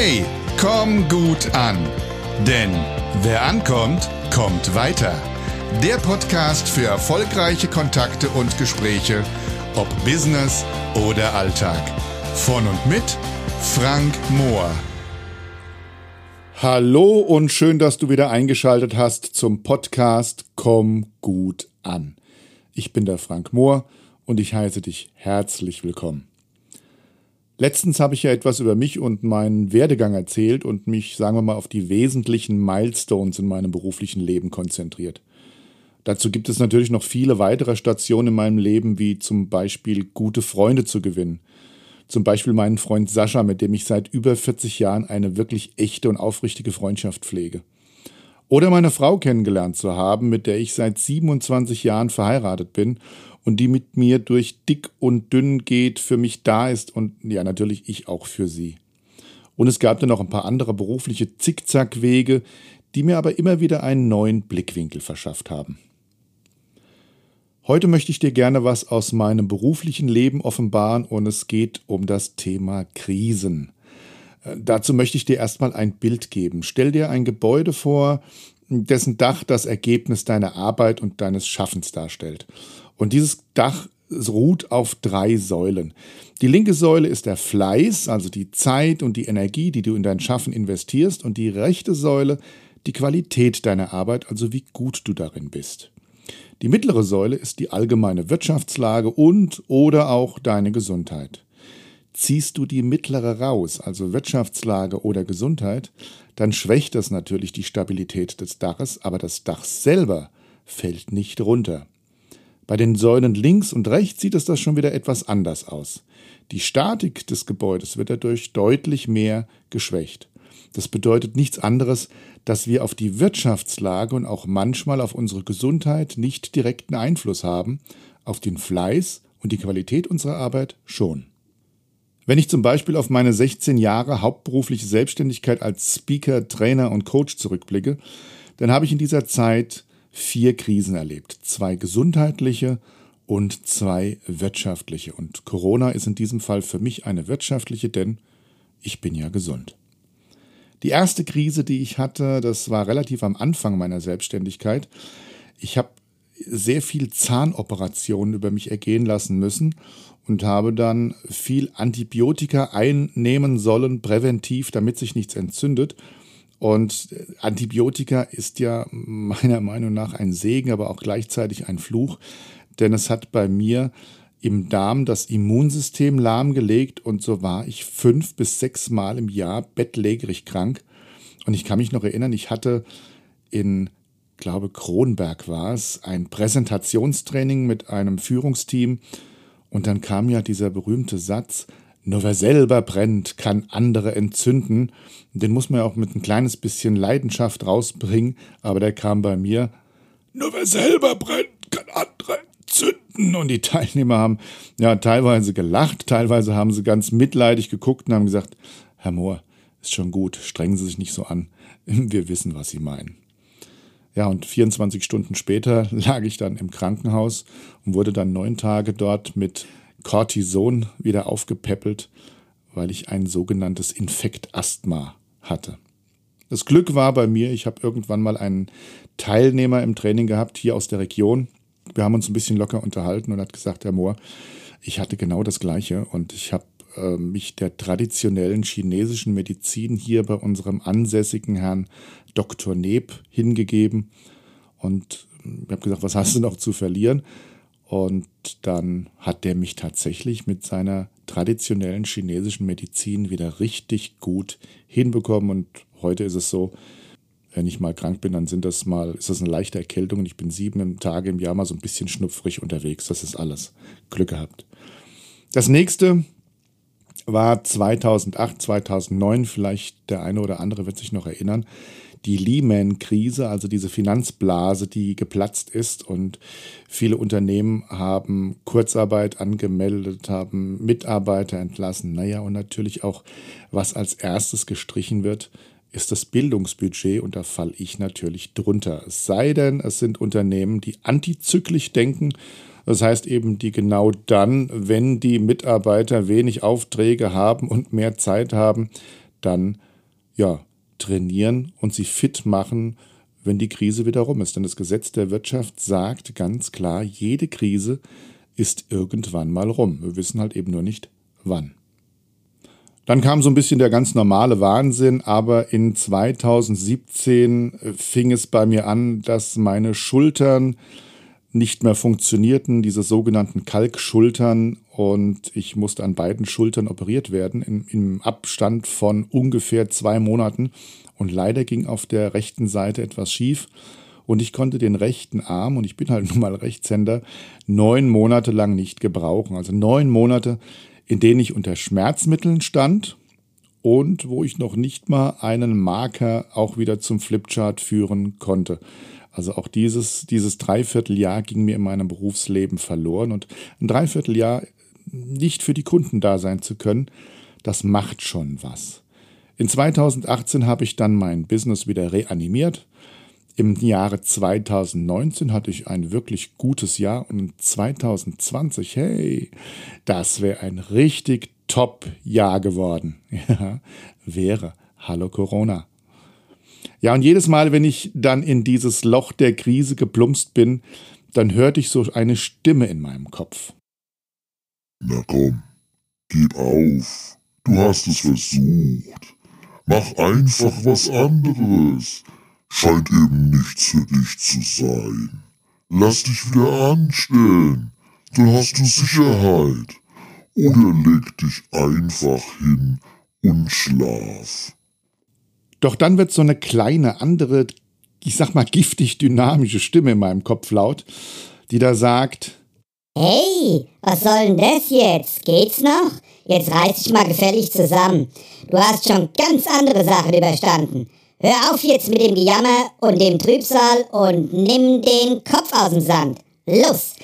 Hey, komm gut an. Denn wer ankommt, kommt weiter. Der Podcast für erfolgreiche Kontakte und Gespräche, ob Business oder Alltag. Von und mit Frank Mohr. Hallo und schön, dass du wieder eingeschaltet hast zum Podcast Komm gut an. Ich bin der Frank Mohr und ich heiße dich herzlich willkommen. Letztens habe ich ja etwas über mich und meinen Werdegang erzählt und mich, sagen wir mal, auf die wesentlichen Milestones in meinem beruflichen Leben konzentriert. Dazu gibt es natürlich noch viele weitere Stationen in meinem Leben, wie zum Beispiel gute Freunde zu gewinnen. Zum Beispiel meinen Freund Sascha, mit dem ich seit über 40 Jahren eine wirklich echte und aufrichtige Freundschaft pflege. Oder meine Frau kennengelernt zu haben, mit der ich seit 27 Jahren verheiratet bin und die mit mir durch dick und dünn geht, für mich da ist und ja, natürlich ich auch für sie. Und es gab dann noch ein paar andere berufliche Zickzackwege, die mir aber immer wieder einen neuen Blickwinkel verschafft haben. Heute möchte ich dir gerne was aus meinem beruflichen Leben offenbaren und es geht um das Thema Krisen. Äh, dazu möchte ich dir erstmal ein Bild geben. Stell dir ein Gebäude vor, dessen Dach das Ergebnis deiner Arbeit und deines Schaffens darstellt. Und dieses Dach ruht auf drei Säulen. Die linke Säule ist der Fleiß, also die Zeit und die Energie, die du in dein Schaffen investierst, und die rechte Säule die Qualität deiner Arbeit, also wie gut du darin bist. Die mittlere Säule ist die allgemeine Wirtschaftslage und oder auch deine Gesundheit. Ziehst du die mittlere raus, also Wirtschaftslage oder Gesundheit, dann schwächt das natürlich die Stabilität des Daches, aber das Dach selber fällt nicht runter. Bei den Säulen links und rechts sieht es das schon wieder etwas anders aus. Die Statik des Gebäudes wird dadurch deutlich mehr geschwächt. Das bedeutet nichts anderes, dass wir auf die Wirtschaftslage und auch manchmal auf unsere Gesundheit nicht direkten Einfluss haben, auf den Fleiß und die Qualität unserer Arbeit schon. Wenn ich zum Beispiel auf meine 16 Jahre hauptberufliche Selbstständigkeit als Speaker, Trainer und Coach zurückblicke, dann habe ich in dieser Zeit vier Krisen erlebt. Zwei gesundheitliche und zwei wirtschaftliche. Und Corona ist in diesem Fall für mich eine wirtschaftliche, denn ich bin ja gesund. Die erste Krise, die ich hatte, das war relativ am Anfang meiner Selbstständigkeit. Ich habe sehr viel Zahnoperationen über mich ergehen lassen müssen und habe dann viel Antibiotika einnehmen sollen, präventiv, damit sich nichts entzündet. Und Antibiotika ist ja meiner Meinung nach ein Segen, aber auch gleichzeitig ein Fluch, denn es hat bei mir im Darm das Immunsystem lahmgelegt und so war ich fünf bis sechs Mal im Jahr bettlägerig krank. Und ich kann mich noch erinnern, ich hatte in, glaube Kronberg war es, ein Präsentationstraining mit einem Führungsteam und dann kam ja dieser berühmte Satz, nur wer selber brennt, kann andere entzünden. Den muss man ja auch mit ein kleines bisschen Leidenschaft rausbringen, aber der kam bei mir. Nur wer selber brennt, kann andere entzünden. Und die Teilnehmer haben ja teilweise gelacht, teilweise haben sie ganz mitleidig geguckt und haben gesagt, Herr Mohr, ist schon gut, strengen Sie sich nicht so an. Wir wissen, was Sie meinen. Ja, und 24 Stunden später lag ich dann im Krankenhaus und wurde dann neun Tage dort mit Cortison wieder aufgepäppelt, weil ich ein sogenanntes Infektasthma hatte. Das Glück war bei mir, ich habe irgendwann mal einen Teilnehmer im Training gehabt, hier aus der Region. Wir haben uns ein bisschen locker unterhalten und hat gesagt, Herr Mohr, ich hatte genau das Gleiche und ich habe äh, mich der traditionellen chinesischen Medizin hier bei unserem ansässigen Herrn Dr. Neb hingegeben und ich habe gesagt, was hast du noch zu verlieren? Und dann hat der mich tatsächlich mit seiner traditionellen chinesischen Medizin wieder richtig gut hinbekommen. Und heute ist es so, wenn ich mal krank bin, dann sind das mal, ist das eine leichte Erkältung und ich bin sieben Tage im Jahr mal so ein bisschen schnupfrig unterwegs. Das ist alles. Glück gehabt. Das nächste war 2008, 2009, vielleicht der eine oder andere wird sich noch erinnern die Lehman-Krise, also diese Finanzblase, die geplatzt ist und viele Unternehmen haben Kurzarbeit angemeldet, haben Mitarbeiter entlassen. Naja, und natürlich auch, was als erstes gestrichen wird, ist das Bildungsbudget und da falle ich natürlich drunter. Es sei denn, es sind Unternehmen, die antizyklisch denken. Das heißt eben, die genau dann, wenn die Mitarbeiter wenig Aufträge haben und mehr Zeit haben, dann ja, trainieren und sie fit machen, wenn die Krise wieder rum ist. Denn das Gesetz der Wirtschaft sagt ganz klar, jede Krise ist irgendwann mal rum. Wir wissen halt eben nur nicht wann. Dann kam so ein bisschen der ganz normale Wahnsinn, aber in 2017 fing es bei mir an, dass meine Schultern nicht mehr funktionierten, diese sogenannten Kalkschultern, und ich musste an beiden Schultern operiert werden, im, im, Abstand von ungefähr zwei Monaten. Und leider ging auf der rechten Seite etwas schief. Und ich konnte den rechten Arm, und ich bin halt nun mal Rechtshänder, neun Monate lang nicht gebrauchen. Also neun Monate, in denen ich unter Schmerzmitteln stand und wo ich noch nicht mal einen Marker auch wieder zum Flipchart führen konnte. Also auch dieses, dieses Dreivierteljahr ging mir in meinem Berufsleben verloren und ein Dreivierteljahr nicht für die Kunden da sein zu können, das macht schon was. In 2018 habe ich dann mein Business wieder reanimiert. Im Jahre 2019 hatte ich ein wirklich gutes Jahr und in 2020, hey, das wäre ein richtig Top-Jahr geworden. Ja, wäre. Hallo Corona. Ja, und jedes Mal, wenn ich dann in dieses Loch der Krise geplumpst bin, dann hörte ich so eine Stimme in meinem Kopf. Na komm, gib auf. Du hast es versucht. Mach einfach was anderes. Scheint eben nichts für dich zu sein. Lass dich wieder anstellen. Dann hast du Sicherheit. Oder leg dich einfach hin und schlaf. Doch dann wird so eine kleine andere, ich sag mal giftig dynamische Stimme in meinem Kopf laut, die da sagt, Hey, was soll denn das jetzt? Geht's noch? Jetzt reiß dich mal gefällig zusammen. Du hast schon ganz andere Sachen überstanden. Hör auf jetzt mit dem Gejammer und dem Trübsal und nimm den Kopf aus dem Sand. Los,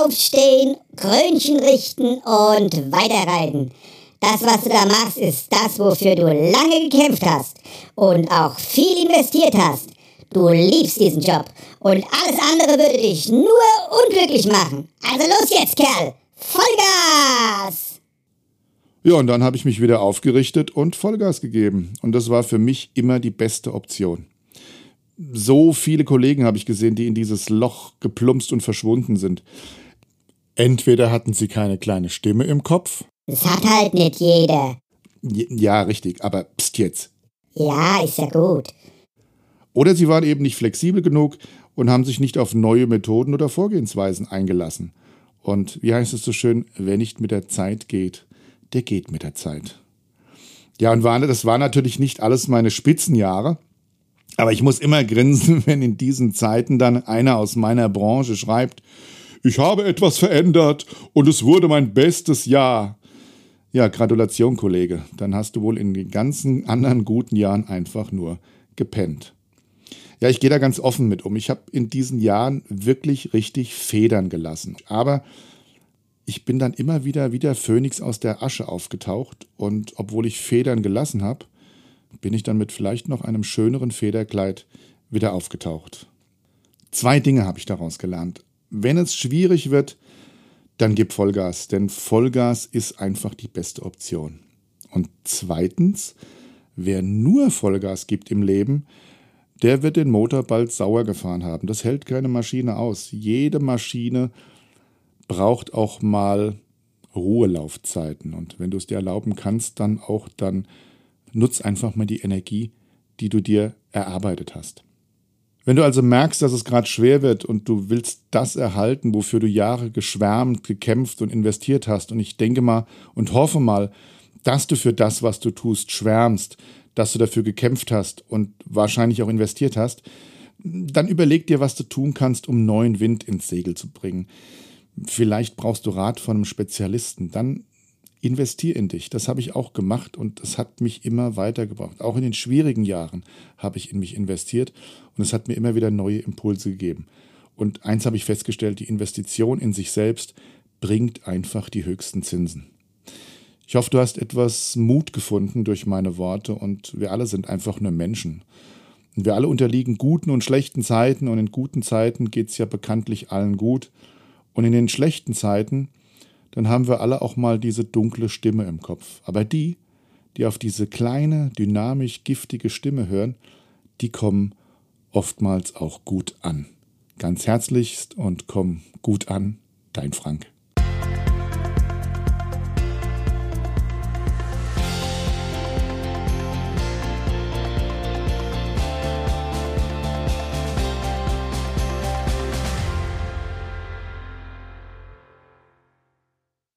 aufstehen, Krönchen richten und weiterreiten. Das, was du da machst, ist das, wofür du lange gekämpft hast und auch viel investiert hast. Du liebst diesen Job und alles andere würde dich nur unglücklich machen. Also los jetzt, Kerl! Vollgas! Ja, und dann habe ich mich wieder aufgerichtet und Vollgas gegeben. Und das war für mich immer die beste Option. So viele Kollegen habe ich gesehen, die in dieses Loch geplumpst und verschwunden sind. Entweder hatten sie keine kleine Stimme im Kopf, das hat halt nicht jeder. Ja, richtig, aber pst jetzt. Ja, ist ja gut. Oder sie waren eben nicht flexibel genug und haben sich nicht auf neue Methoden oder Vorgehensweisen eingelassen. Und wie heißt es so schön, wer nicht mit der Zeit geht, der geht mit der Zeit. Ja, und war, das war natürlich nicht alles meine Spitzenjahre. Aber ich muss immer grinsen, wenn in diesen Zeiten dann einer aus meiner Branche schreibt, ich habe etwas verändert und es wurde mein bestes Jahr. Ja, Gratulation, Kollege. Dann hast du wohl in den ganzen anderen guten Jahren einfach nur gepennt. Ja, ich gehe da ganz offen mit um. Ich habe in diesen Jahren wirklich richtig Federn gelassen. Aber ich bin dann immer wieder wie der Phönix aus der Asche aufgetaucht. Und obwohl ich Federn gelassen habe, bin ich dann mit vielleicht noch einem schöneren Federkleid wieder aufgetaucht. Zwei Dinge habe ich daraus gelernt. Wenn es schwierig wird, dann gib Vollgas, denn Vollgas ist einfach die beste Option. Und zweitens, wer nur Vollgas gibt im Leben, der wird den Motor bald sauer gefahren haben. Das hält keine Maschine aus. Jede Maschine braucht auch mal Ruhelaufzeiten. Und wenn du es dir erlauben kannst, dann auch dann nutz einfach mal die Energie, die du dir erarbeitet hast. Wenn du also merkst, dass es gerade schwer wird und du willst das erhalten, wofür du Jahre geschwärmt, gekämpft und investiert hast, und ich denke mal und hoffe mal, dass du für das, was du tust, schwärmst, dass du dafür gekämpft hast und wahrscheinlich auch investiert hast, dann überleg dir, was du tun kannst, um neuen Wind ins Segel zu bringen. Vielleicht brauchst du Rat von einem Spezialisten. Dann investier in dich. Das habe ich auch gemacht und es hat mich immer weitergebracht. Auch in den schwierigen Jahren habe ich in mich investiert und es hat mir immer wieder neue Impulse gegeben. Und eins habe ich festgestellt, die Investition in sich selbst bringt einfach die höchsten Zinsen. Ich hoffe, du hast etwas Mut gefunden durch meine Worte und wir alle sind einfach nur Menschen. Und wir alle unterliegen guten und schlechten Zeiten und in guten Zeiten geht es ja bekanntlich allen gut. Und in den schlechten Zeiten dann haben wir alle auch mal diese dunkle Stimme im Kopf. Aber die, die auf diese kleine, dynamisch giftige Stimme hören, die kommen oftmals auch gut an. Ganz herzlichst und komm gut an, dein Frank.